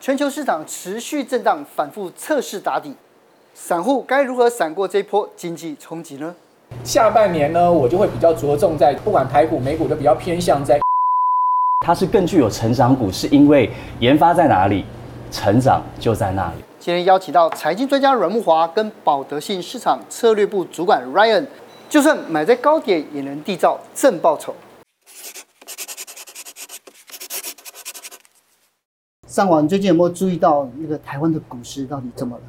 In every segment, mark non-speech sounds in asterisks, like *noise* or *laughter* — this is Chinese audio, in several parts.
全球市场持续震荡，反复测试打底，散户该如何闪过这一波经济冲击呢？下半年呢，我就会比较着重在不管台股、美股都比较偏向在，*laughs* 它是更具有成长股，是因为研发在哪里，成长就在那里。今天邀请到财经专家阮木华跟保德信市场策略部主管 Ryan，就算买在高点，也能缔造正报酬。上网最近有没有注意到那个台湾的股市到底怎么了？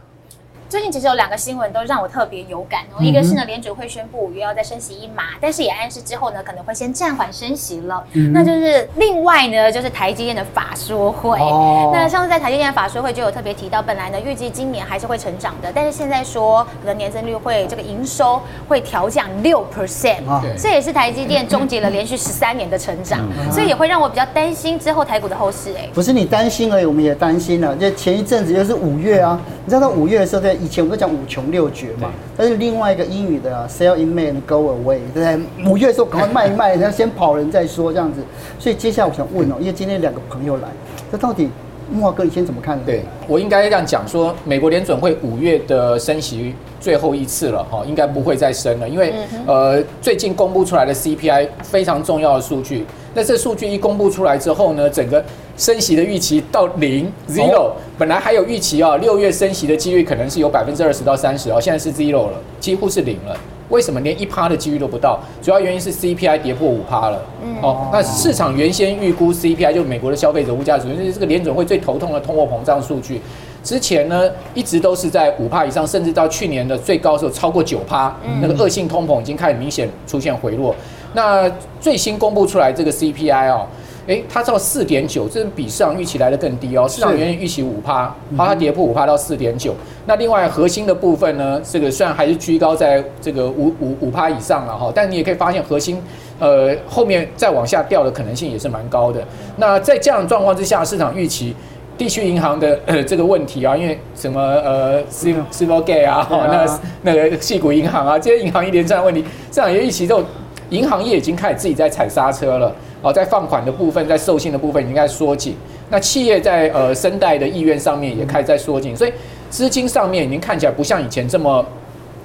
最近其实有两个新闻都让我特别有感哦，一个是呢联准会宣布五月要再升息一码，但是也暗示之后呢可能会先暂缓升息了。嗯、那就是另外呢就是台积电的法说会。哦、那上次在台积电的法说会就有特别提到，本来呢预计今年还是会成长的，但是现在说可能年增率会这个营收会调降六 percent，这也是台积电终结了连续十三年的成长，嗯、所以也会让我比较担心之后台股的后市。哎，不是你担心而已，我们也担心了。就前一阵子又是五月啊，你知道到五月的时候在。以前我们都讲五穷六绝嘛，但是另外一个英语的、啊、sell in May and go away，对不对？五月的时候赶快卖一卖，然后先跑人再说这样子。所以接下来我想问哦，因为今天两个朋友来，这到底木华哥你先怎么看？对，我应该这样讲说，美国联准会五月的升息最后一次了哈，应该不会再升了，因为呃最近公布出来的 CPI 非常重要的数据。那这数据一公布出来之后呢，整个升息的预期到零 zero，本来还有预期啊，六月升息的几率可能是有百分之二十到三十哦，现在是 zero 了，几乎是零了。为什么连一趴的几率都不到？主要原因是 CPI 跌破五趴了。哦，那市场原先预估 CPI 就美国的消费者物价指数，就是这个联准会最头痛的通货膨胀数据，之前呢一直都是在五趴以上，甚至到去年的最高时候超过九趴，那个恶性通膨已经开始明显出现回落。那最新公布出来这个 CPI 哦，诶，它到四点九，这比市场预期来的更低哦。市场原先预期五趴，好，它跌破五趴到四点九。那另外核心的部分呢，这个虽然还是居高在这个五五五趴以上了哈，但你也可以发现核心呃后面再往下掉的可能性也是蛮高的。那在这样的状况之下，市场预期地区银行的呃这个问题啊，因为什么呃 Silvergate 啊，那那个系股银行啊，这些银行一连串的问题，市场也预期都。银行业已经开始自己在踩刹车了，哦，在放款的部分，在授信的部分已经开始缩紧。那企业在呃生贷的意愿上面也开始在缩紧，所以资金上面已经看起来不像以前这么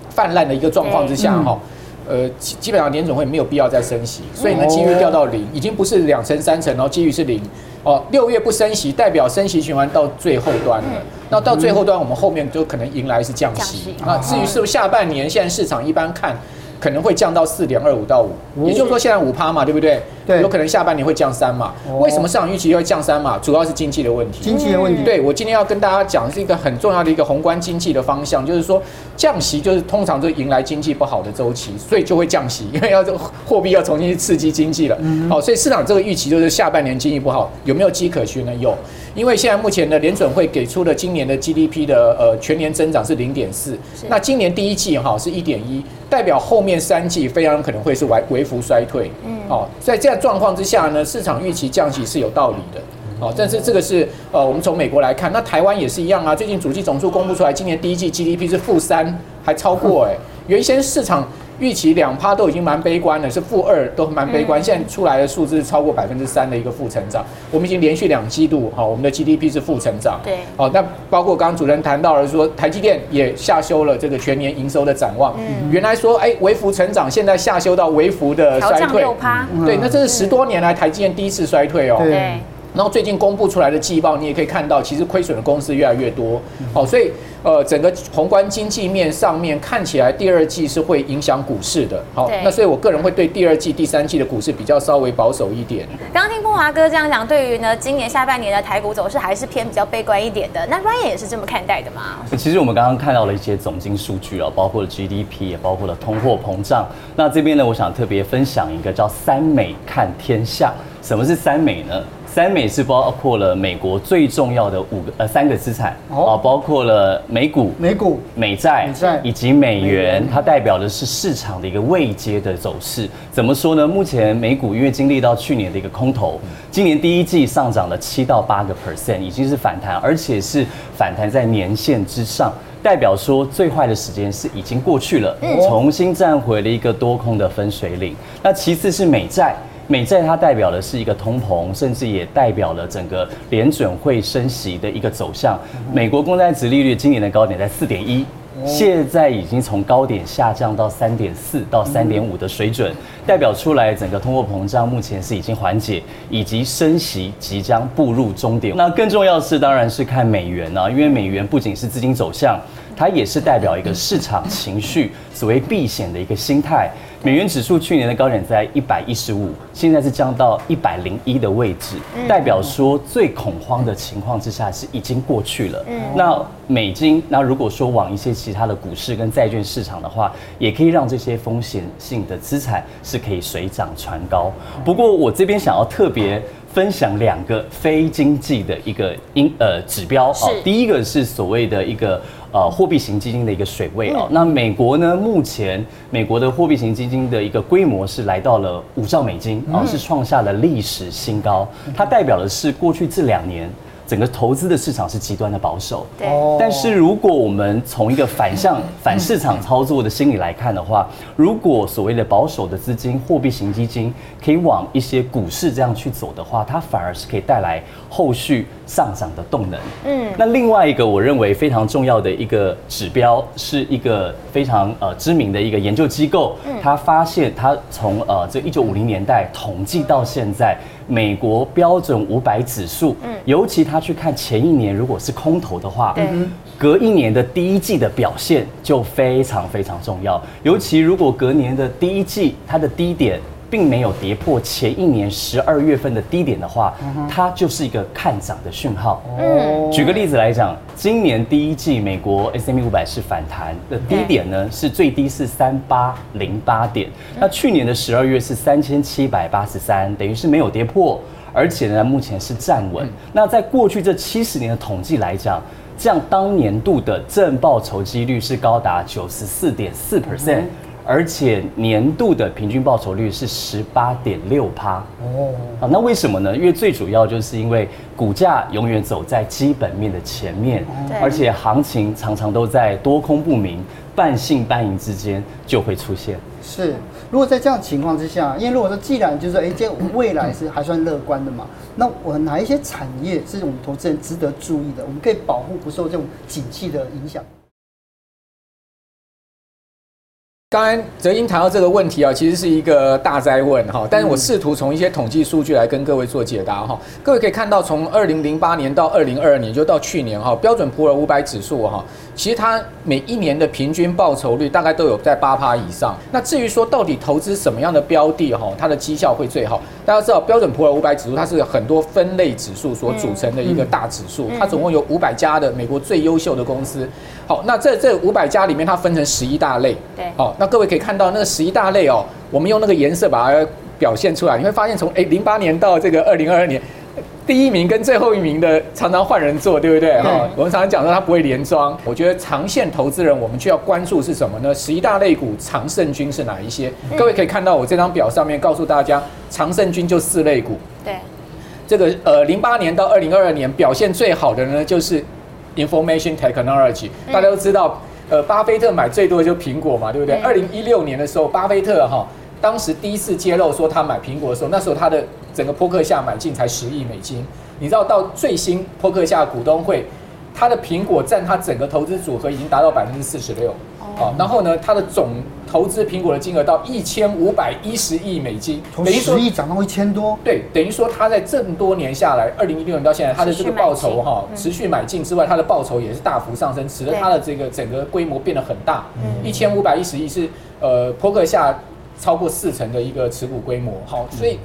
泛滥的一个状况之下哈，呃，基本上联总会没有必要再升息，所以呢，几率掉到零，已经不是两成三成，然后几率是零。哦，六月不升息，代表升息循环到最后端了。那到最后端，我们后面就可能迎来是降息。那至于是不是下半年，现在市场一般看。可能会降到四点二五到五，也就是说现在五趴嘛，对不对？对，有可能下半年会降三嘛。为什么市场预期会降三嘛？主要是经济的问题。经济的问题。对，我今天要跟大家讲是一个很重要的一个宏观经济的方向，就是说降息就是通常就迎来经济不好的周期，所以就会降息，因为要这个货币要重新去刺激经济了。好，所以市场这个预期就是下半年经济不好，有没有迹可循呢？有。因为现在目前的联准会给出的今年的 GDP 的呃全年增长是零点四，那今年第一季哈是一点一，代表后面三季非常可能会是微微幅衰退。嗯，哦，在这样状况之下呢，市场预期降息是有道理的。哦，但是这个是呃我们从美国来看，那台湾也是一样啊。最近主计总数公布出来，今年第一季 GDP 是负三，还超过哎，原先市场。预期两趴都已经蛮悲观了，是负二都蛮悲观。现在出来的数字是超过百分之三的一个负成长，我们已经连续两季度哈，我们的 GDP 是负成长。对，好，那包括刚刚主持人谈到了说，台积电也下修了这个全年营收的展望。嗯，原来说哎微幅成长，现在下修到微幅的衰退。对，那这是十多年来台积电第一次衰退哦。对。然后最近公布出来的季报，你也可以看到，其实亏损的公司越来越多。好，所以呃，整个宏观经济面上面看起来，第二季是会影响股市的。好，那所以我个人会对第二季、第三季的股市比较稍微保守一点。刚刚听慕驊哥这样讲，对于呢今年下半年的台股走势还是偏比较悲观一点的。那 Ryan 也是这么看待的吗？其实我们刚刚看到了一些总经数据啊，包括了 GDP，也包括了通货膨胀。那这边呢，我想特别分享一个叫“三美看天下”。什么是三美呢？三美是包括了美国最重要的五个呃三个资产啊，包括了美股、美股、美债、美债以及美元，它代表的是市场的一个未接的走势。怎么说呢？目前美股因为经历到去年的一个空头，今年第一季上涨了七到八个 percent，已经是反弹，而且是反弹在年线之上，代表说最坏的时间是已经过去了，重新站回了一个多空的分水岭。那其次是美债。美债它代表的是一个通膨，甚至也代表了整个联准会升息的一个走向。美国公债殖利率今年的高点在四点一。现在已经从高点下降到三点四到三点五的水准，代表出来整个通货膨胀目前是已经缓解，以及升息即将步入终点。那更重要的是，当然是看美元啊，因为美元不仅是资金走向，它也是代表一个市场情绪，所谓避险的一个心态。美元指数去年的高点在一百一十五，现在是降到一百零一的位置，代表说最恐慌的情况之下是已经过去了。那美金，那如果说往一些其他的股市跟债券市场的话，也可以让这些风险性的资产是可以水涨船高。不过我这边想要特别分享两个非经济的一个因呃指标啊，第一个是所谓的一个。呃，货币型基金的一个水位哦，那美国呢？目前美国的货币型基金的一个规模是来到了五兆美金，然后，是创下了历史新高。它代表的是过去这两年。整个投资的市场是极端的保守，对。但是如果我们从一个反向、*laughs* 反市场操作的心理来看的话，如果所谓的保守的资金、货币型基金可以往一些股市这样去走的话，它反而是可以带来后续上涨的动能。嗯。那另外一个我认为非常重要的一个指标，是一个非常呃知名的一个研究机构，他发现他从呃这一九五零年代统计到现在。美国标准五百指数，嗯，尤其他去看前一年，如果是空头的话，对，隔一年的第一季的表现就非常非常重要。尤其如果隔年的第一季它的低点并没有跌破前一年十二月份的低点的话，它就是一个看涨的讯号。嗯，举个例子来讲，今年第一季美国 S&P 五百是反弹的低点呢，是最低是三八零八点。那去年的十二月是三千七百八十三，等于是没有跌破，而且呢，目前是站稳。那在过去这七十年的统计来讲，这样当年度的正报酬几率是高达九十四点四 percent。而且年度的平均报酬率是十八点六趴哦，啊，那为什么呢？因为最主要就是因为股价永远走在基本面的前面，而且行情常常都在多空不明、半信半疑之间就会出现。是，如果在这样情况之下，因为如果说既然就是说，哎，这未来是还算乐观的嘛，那我哪一些产业是我们投资人值得注意的？我们可以保护不受这种景气的影响。刚刚哲英谈到这个问题啊，其实是一个大灾问哈，但是我试图从一些统计数据来跟各位做解答哈。各位可以看到，从二零零八年到二零二二年，就到去年哈，标准普尔五百指数哈，其实它每一年的平均报酬率大概都有在八趴以上。那至于说到底投资什么样的标的哈，它的绩效会最好？大家知道标准普尔五百指数它是很多分类指数所组成的一个大指数，它总共有五百家的美国最优秀的公司。好，那这这五百家里面，它分成十一大类。对，好，那各位可以看到那个十一大类哦，我们用那个颜色把它表现出来，你会发现从诶零八年到这个二零二二年，第一名跟最后一名的常常换人做，对不对？哈，我们常常讲说它不会连庄。我觉得长线投资人我们就要关注是什么呢？十一大类股常胜军是哪一些？各位可以看到我这张表上面告诉大家，常胜军就四类股。对，这个呃零八年到二零二二年表现最好的呢就是。Information Technology，大家都知道，呃，巴菲特买最多的就是苹果嘛，对不对？二零一六年的时候，巴菲特哈，当时第一次揭露说他买苹果的时候，那时候他的整个扑克夏买进才十亿美金。你知道到最新扑克夏股东会，他的苹果占他整个投资组合已经达到百分之四十六。哦，然后呢，他的总投资苹果的金额到一千五百一十亿美金，从十亿涨到一千多。对，等于说他在这么多年下来，二零一六年到现在，他的这个报酬哈，持续买进之外，他的报酬也是大幅上升，使得他的这个整个规模变得很大。一千五百一十亿是呃，扑克下超过四成的一个持股规模。好，所以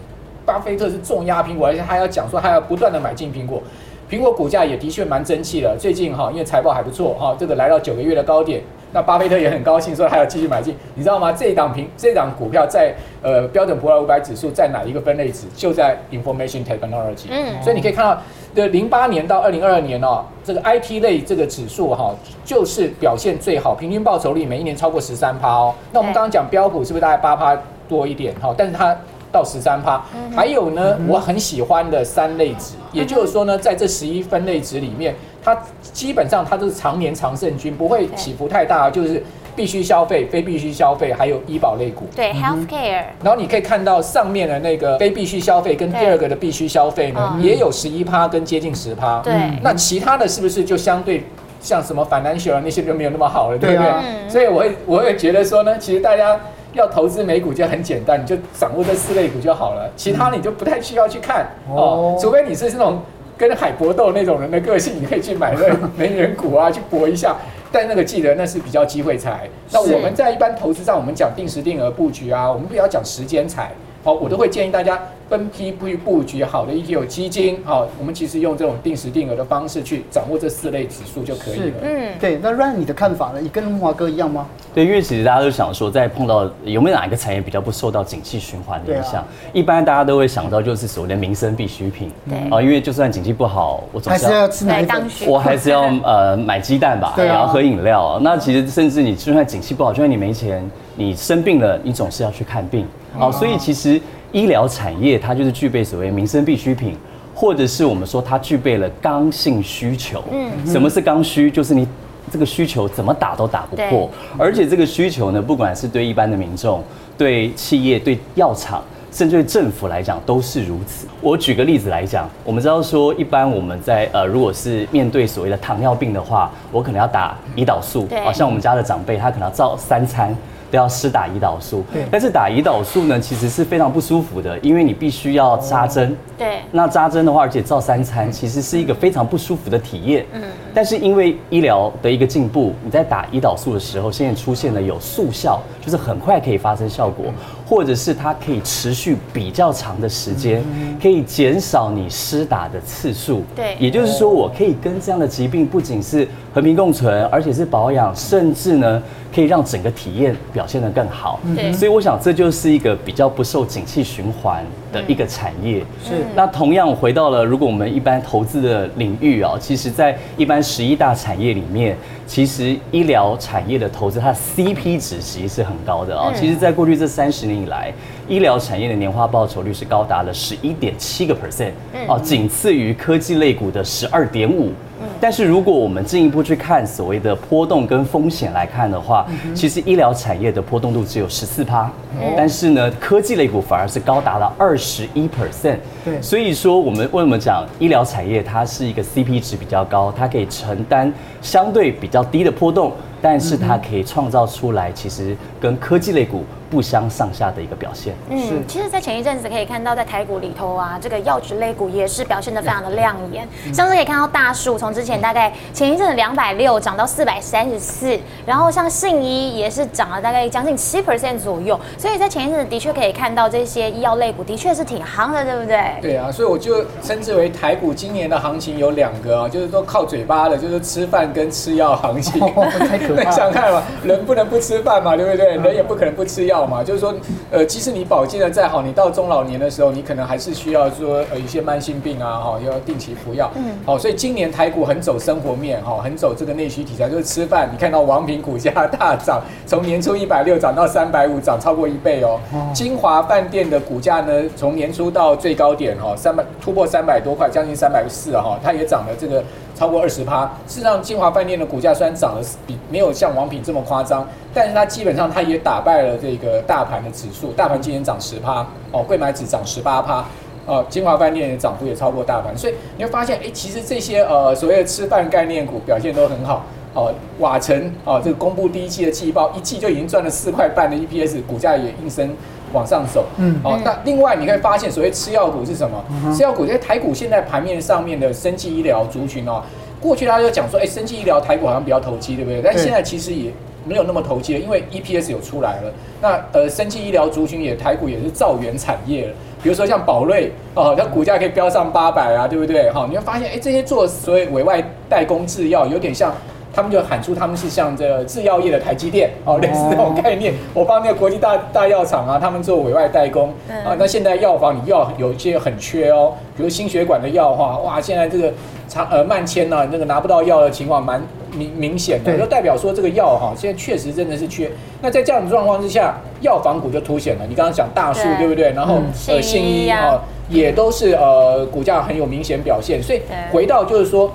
巴菲特是重压苹果，而且他要讲说他要不断的买进苹果，苹果股价也的确蛮争气的。最近哈，因为财报还不错哈，这个来到九个月的高点。那巴菲特也很高兴，说他要继续买进，你知道吗？这一档平这一档股票在呃标准普尔五百指数在哪一个分类值？就在 Information Technology。嗯，所以你可以看到，的零八年到二零二二年哦，这个 IT 类这个指数哈，就是表现最好，平均报酬率每一年超过十三趴哦。那我们刚刚讲标普是不是大概八趴多一点哈？但是它到十三趴。还有呢，我很喜欢的三类值，也就是说呢，在这十一分类值里面，它基本上它都是常年常胜军，不会起伏太大，就是。必须消费、非必须消费，还有医保类股。对，healthcare。然后你可以看到上面的那个非必须消费跟第二个的必须消费呢，也有十一趴跟接近十趴。对。那其他的是不是就相对像什么 financial 那些就没有那么好了，对不对？所以我会我会觉得说呢，其实大家要投资美股就很简单，你就掌握这四类股就好了，其他你就不太需要去看哦，除非你是那种跟海搏斗那种人的个性，你可以去买那能源股啊，去搏一下。但那个记得那是比较机会财。那我们在一般投资上，我们讲定时定额布局啊，我们不要讲时间财。好，我都会建议大家分批布布局好的 ETF 基金。好，我们其实用这种定时定额的方式去掌握这四类指数就可以了。嗯，对。那 Ryan 你的看法呢？你跟慕驊哥一样吗？对，因为其实大家都想说，在碰到有没有哪一个产业比较不受到景气循环的影响？啊、一般大家都会想到就是所谓的民生必需品。对。啊，因为就算景气不好，我总是要，还是要吃奶粉，我还是要呃买鸡蛋吧，然后喝饮料。那其实甚至你就算景气不好，就算你没钱，你生病了，你总是要去看病。好、哦，所以其实医疗产业它就是具备所谓民生必需品，或者是我们说它具备了刚性需求。嗯，什么是刚需？就是你这个需求怎么打都打不破，而且这个需求呢，不管是对一般的民众、对企业、对药厂，甚至对政府来讲都是如此。我举个例子来讲，我们知道说，一般我们在呃，如果是面对所谓的糖尿病的话，我可能要打胰岛素，对，好像我们家的长辈他可能要照三餐。都要施打胰岛素，对但是打胰岛素呢，其实是非常不舒服的，因为你必须要扎针。对。那扎针的话，而且照三餐，其实是一个非常不舒服的体验。嗯。但是因为医疗的一个进步，你在打胰岛素的时候，现在出现了有速效，就是很快可以发生效果，或者是它可以持续比较长的时间，可以减少你施打的次数。对。也就是说，我可以跟这样的疾病不仅是和平共存，而且是保养，甚至呢。可以让整个体验表现得更好，对，所以我想这就是一个比较不受景气循环的一个产业。是，那同样回到了如果我们一般投资的领域啊，其实，在一般十一大产业里面，其实医疗产业的投资它的 CP 值其实是很高的啊。其实，在过去这三十年以来，医疗产业的年化报酬率是高达了十一点七个 percent，哦，仅次于科技类股的十二点五。但是如果我们进一步去看所谓的波动跟风险来看的话，其实医疗产业的波动度只有十四趴，但是呢，科技类股反而是高达了二十一 percent。对，所以说我们为什么讲医疗产业它是一个 CP 值比较高，它可以承担相对比较低的波动，但是它可以创造出来其实跟科技类股。不相上下的一个表现。嗯，是其实，在前一阵子可以看到，在台股里头啊，这个药局类股也是表现的非常的亮眼。像是可以看到大树从之前大概前一阵子两百六涨到四百三十四，然后像信医也是涨了大概将近七 percent 左右。所以在前一阵子的确可以看到这些医药类股的确是挺夯的，对不对？对啊，所以我就称之为台股今年的行情有两个啊，就是说靠嘴巴的，就是吃饭跟吃药行情。*laughs* 太可怕了！*laughs* 想看嘛，人不能不吃饭嘛，对不对？人也不可能不吃药。就是说，呃，即使你保健的再好，你到中老年的时候，你可能还是需要说，呃，一些慢性病啊，哈，要定期服药。嗯。好，所以今年台股很走生活面，哈，很走这个内需题材，就是吃饭。你看到王品股价 *laughs* 大涨，从年初一百六涨到三百五，涨超过一倍哦。金华饭店的股价呢，从年初到最高点，哈，三百突破三百多块，将近三百四哈，它也涨了这个。超过二十趴，事实上，金华饭店的股价虽然涨得比没有像王品这么夸张，但是它基本上它也打败了这个大盘的指数，大盘今年涨十趴，哦，贵买指涨十八趴，哦，金华饭店的涨幅也超过大盘，所以你会发现，哎，其实这些呃所谓的吃饭概念股表现都很好，哦，瓦城哦，这个公布第一季的季报，一季就已经赚了四块半的 EPS，股价也应声往上走，嗯，哦，那另外你可以发现，所谓吃药股是什么？吃药股因为台股现在盘面上面的生技医疗族群哦，过去大家就讲说，哎，生技医疗台股好像比较投机，对不对？但现在其实也没有那么投机了，因为 EPS 有出来了。那呃，生技医疗族群也台股也是造元产业了，比如说像宝瑞哦，它股价可以飙上八百啊，对不对？哈，你会发现，哎，这些做所谓委外代工制药，有点像。他们就喊出他们是像这制药业的台积电哦，类似这种概念。我帮那个国际大大药厂啊，他们做委外代工啊。那现在药房你药有一些很缺哦，比如心血管的药哈，哇，现在这个长呃慢签呐，那个拿不到药的情况蛮明明显的，就代表说这个药哈，现在确实真的是缺。那在这样的状况之下，药房股就凸显了。你刚刚讲大树对不对？然后呃信一啊，也都是呃股价很有明显表现。所以回到就是说。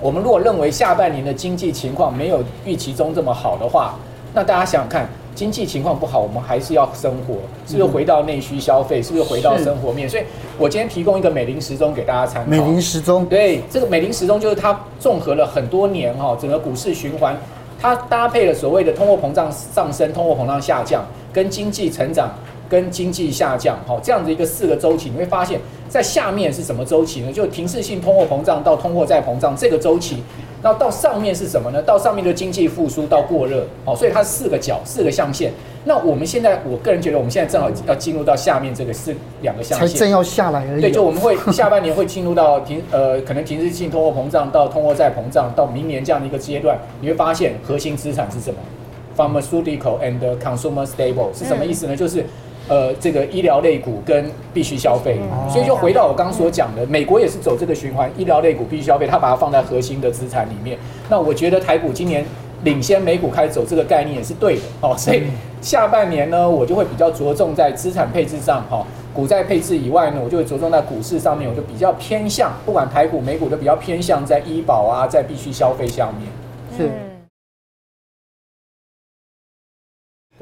我们如果认为下半年的经济情况没有预期中这么好的话，那大家想想看，经济情况不好，我们还是要生活，是不是回到内需消费？是不是回到生活面？所以我今天提供一个美林时钟给大家参考。美林时钟，对，这个美林时钟就是它综合了很多年哈，整个股市循环，它搭配了所谓的通货膨胀上升、通货膨胀下降，跟经济成长。跟经济下降，好，这样的一个四个周期，你会发现在下面是什么周期呢？就停滞性通货膨胀到通货再膨胀这个周期，那到上面是什么呢？到上面的经济复苏到过热，好，所以它是四个角，四个象限。那我们现在，我个人觉得我们现在正好要进入到下面这个四两个象限，才正要下来而已。对，就我们会 *laughs* 下半年会进入到停呃，可能停滞性通货膨胀到通货再膨胀到明年这样的一个阶段，你会发现核心资产是什么？Pharmaceutical and consumer stable 是什么意思呢？就是呃，这个医疗类股跟必须消费，所以就回到我刚刚所讲的，美国也是走这个循环，医疗类股必须消费，它把它放在核心的资产里面。那我觉得台股今年领先美股开始走这个概念也是对的哦，所以下半年呢，我就会比较着重在资产配置上哈，股债配置以外呢，我就会着重在股市上面，我就比较偏向，不管台股美股都比较偏向在医保啊，在必须消费上面。是。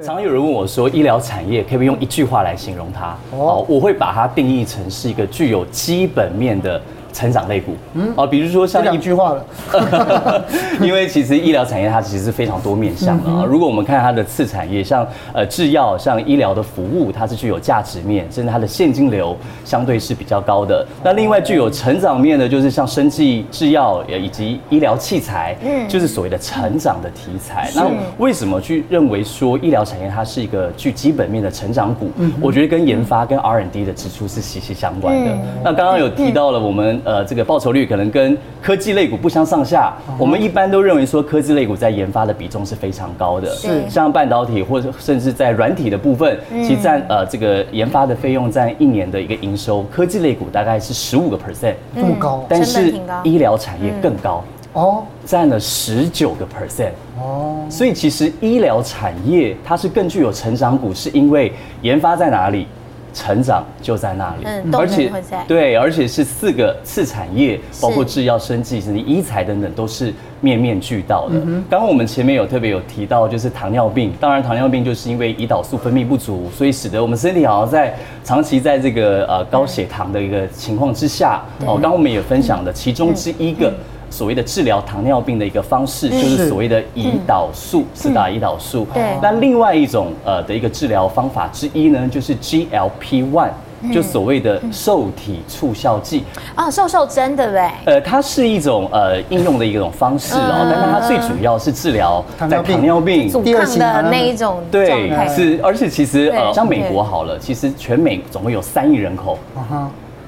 常常有人问我说，医疗产业可不可以用一句话来形容它？哦，我会把它定义成是一个具有基本面的。成长类股，嗯，啊，比如说像一句话了，*laughs* 因为其实医疗产业它其实是非常多面向的啊。如果我们看它的次产业，像呃制药、像医疗的服务，它是具有价值面，甚至它的现金流相对是比较高的。那另外具有成长面的，就是像生技制药以及医疗器材，嗯，就是所谓的成长的题材。那为什么去认为说医疗产业它是一个具基本面的成长股？我觉得跟研发跟 R&D 的支出是息息相关的。那刚刚有提到了我们。呃，这个报酬率可能跟科技类股不相上下。我们一般都认为说，科技类股在研发的比重是非常高的。是，像半导体或者甚至在软体的部分，其实占呃这个研发的费用占一年的一个营收，科技类股大概是十五个 percent，这么高。但是医疗产业更高哦，占了十九个 percent 哦。所以其实医疗产业它是更具有成长股，是因为研发在哪里？成长就在那里，嗯，而且对，而且是四个次产业，包括制药、生技、甚至医材等等，都是面面俱到的。刚刚我们前面有特别有提到，就是糖尿病，当然糖尿病就是因为胰岛素分泌不足，所以使得我们身体好像在长期在这个呃高血糖的一个情况之下。哦，刚刚我们也分享了其中之一个。所谓的治疗糖尿病的一个方式，就是所谓的胰岛素，四大胰岛素。对。那另外一种呃的一个治疗方法之一呢，就是 GLP-1，就所谓的受体促效剂。啊，瘦瘦针对不对？呃，它是一种呃应用的一种方式哦，但是它最主要是治疗在糖尿病阻抗的那一种。对，是，而且其实呃，像美国好了，其实全美总共有三亿人口。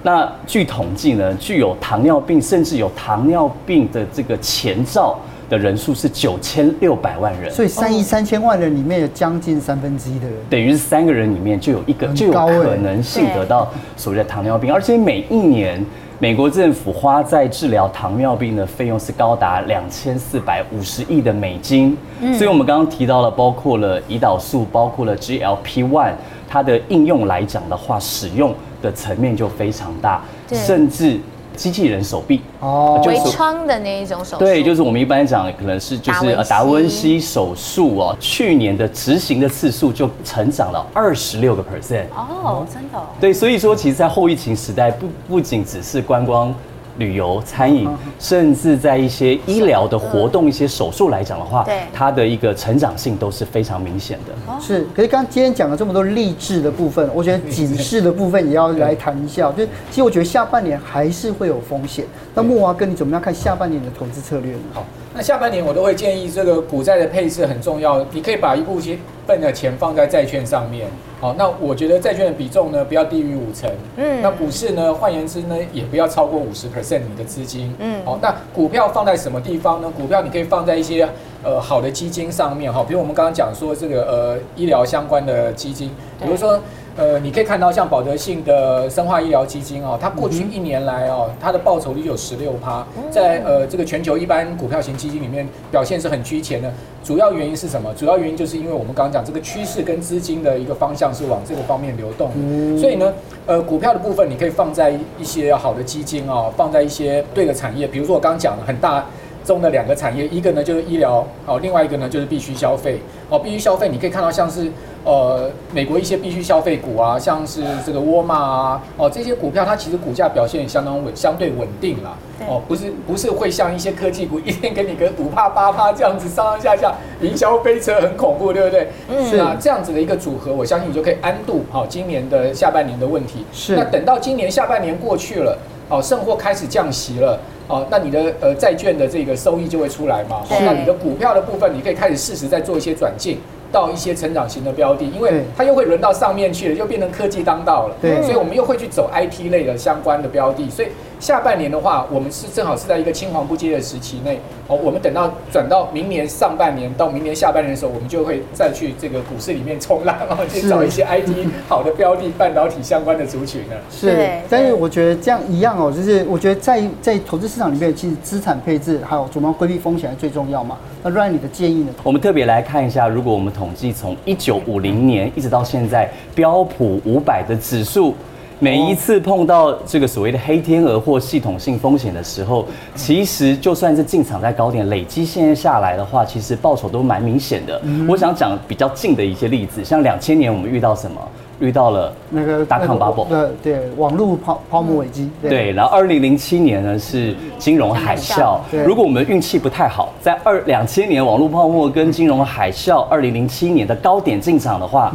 那据统计呢，具有糖尿病甚至有糖尿病的这个前兆的人数是九千六百万人，所以三亿三千万人里面有将近三分之一的人，等于是三个人里面就有一个就有可能性得到所谓的糖尿病，而且每一年美国政府花在治疗糖尿病的费用是高达两千四百五十亿的美金，所以我们刚刚提到了，包括了胰岛素，包括了 GLP-1，它的应用来讲的话，使用。的层面就非常大，甚至机器人手臂哦，微创的那一种手术，对，就是我们一般讲可能是就是呃达文西。手术哦，去年的执行的次数就成长了二十六个 percent 哦，真的，对，所以说其实，在后疫情时代，不不仅只是观光。旅游、餐饮，甚至在一些医疗的活动、一些手术来讲的话，对它的一个成长性都是非常明显的。是，可是刚今天讲了这么多励志的部分，我觉得警示的部分也要来谈一下。就其实我觉得下半年还是会有风险。那木华哥，你怎么样看下半年的投资策略呢？好，那下半年我都会建议这个股债的配置很重要。你可以把一部分分的钱放在债券上面。好，那我觉得债券的比重呢，不要低于五成。嗯，那股市呢，换言之呢，也不要超过五十 percent 你的资金。嗯，好，那股票放在什么地方呢？股票你可以放在一些呃好的基金上面哈，比如我们刚刚讲说这个呃医疗相关的基金，比如说。呃，你可以看到像保德信的生化医疗基金哦，它过去一年来哦，它的报酬率有十六趴，在呃这个全球一般股票型基金里面表现是很居前的。主要原因是什么？主要原因就是因为我们刚刚讲这个趋势跟资金的一个方向是往这个方面流动，所以呢，呃，股票的部分你可以放在一些好的基金哦，放在一些对的产业，比如说我刚刚讲的很大中的两个产业，一个呢就是医疗哦，另外一个呢就是必须消费哦，必须消费你可以看到像是。呃，美国一些必需消费股啊，像是这个沃尔玛啊，哦，这些股票它其实股价表现也相当稳，相对稳定啦。哦，不是不是会像一些科技股一天给你个五趴八趴这样子上上下下云霄飞车很恐怖，对不对？嗯。是啊，这样子的一个组合，我相信你就可以安度好今年的下半年的问题。是。那等到今年下半年过去了，哦，盛货开始降息了，哦，那你的呃债券的这个收益就会出来嘛。哦。那你的股票的部分，你可以开始适时再做一些转进。到一些成长型的标的，因为它又会轮到上面去了，又变成科技当道了。对，所以我们又会去走 IT 类的相关的标的，所以。下半年的话，我们是正好是在一个青黄不接的时期内哦。我们等到转到明年上半年到明年下半年的时候，我们就会再去这个股市里面冲浪，然后 *laughs* 去找一些 IT *laughs* 好的标的、半导体相关的族群呢。是，但是我觉得这样一样哦，就是我觉得在在投资市场里面，其实资产配置还有怎么规避风险最重要嘛。那 Ryan 你的建议呢？我们特别来看一下，如果我们统计从一九五零年一直到现在，标普五百的指数。每一次碰到这个所谓的黑天鹅或系统性风险的时候，其实就算是进场在高点，累积现在下来的话，其实报酬都蛮明显的。我想讲比较近的一些例子，像两千年我们遇到什么？遇到了那个 dot-com bubble，对对，网络泡泡沫危机。对，然后二零零七年呢是金融海啸。如果我们运气不太好，在二两千年网络泡沫跟金融海啸，二零零七年的高点进场的话，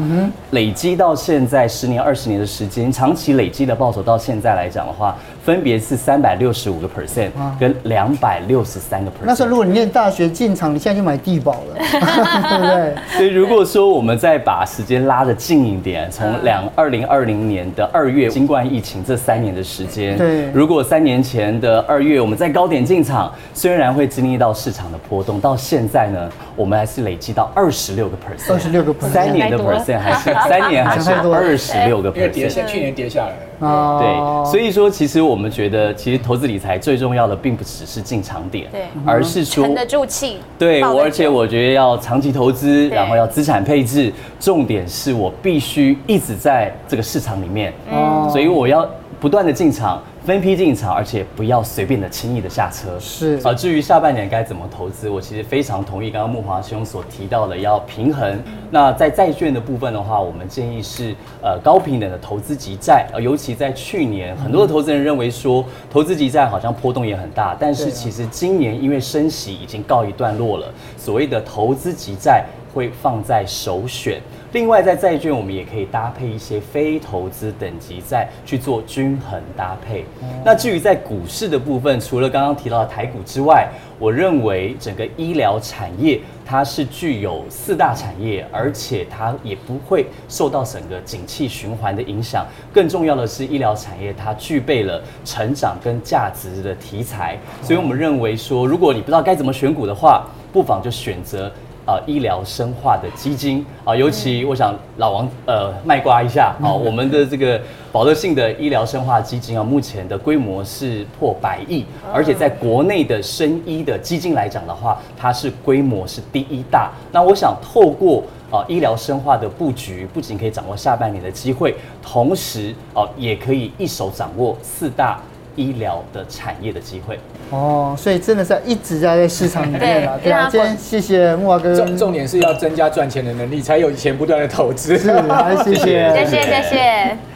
累积到现在十年二十年的时间，长期累积的报酬到现在来讲的话，分别是三百六十五个 percent 跟两百六十三个 percent。那时候如果你念大学进场，你现在就买地保了，*laughs* 对不对？所以如果说我们再把时间拉得近一点，从两二零二零年的二月，新冠疫情这三年的时间，对，如果三年前的二月我们在高点进场，虽然会经历到市场的波动，到现在呢，我们还是累积到二十六个 percent，二十六个 percent，三年的 percent 还是 *laughs* 三年还是二十六个 percent，跌去年跌下来。啊，对，所以说其实我们觉得，其实投资理财最重要的并不只是进场点，对，而是说沉得住气，对，我而且我觉得要长期投资，然后要资产配置，重点是我必须一直在。在这个市场里面，嗯，所以我要不断的进场，分批进场，而且不要随便的轻易的下车。是啊，至于下半年该怎么投资，我其实非常同意刚刚木华兄所提到的，要平衡。那在债券的部分的话，我们建议是呃高平等的投资级债，呃，尤其在去年，很多的投资人认为说投资级债好像波动也很大，但是其实今年因为升息已经告一段落了，所谓的投资级债会放在首选。另外，在债券我们也可以搭配一些非投资等级债去做均衡搭配。那至于在股市的部分，除了刚刚提到的台股之外，我认为整个医疗产业它是具有四大产业，而且它也不会受到整个景气循环的影响。更重要的是，医疗产业它具备了成长跟价值的题材，所以我们认为说，如果你不知道该怎么选股的话，不妨就选择。啊，医疗生化的基金啊，尤其我想老王呃卖瓜一下啊，我们的这个保德信的医疗生化基金啊，目前的规模是破百亿，而且在国内的生医的基金来讲的话，它是规模是第一大。那我想透过啊医疗生化的布局，不仅可以掌握下半年的机会，同时啊也可以一手掌握四大。医疗的产业的机会哦，所以真的是一直在在市场里面了。对啊，今天谢谢木华哥。重重点是要增加赚钱的能力，才有钱不断的投资。是，谢谢，谢谢，谢谢。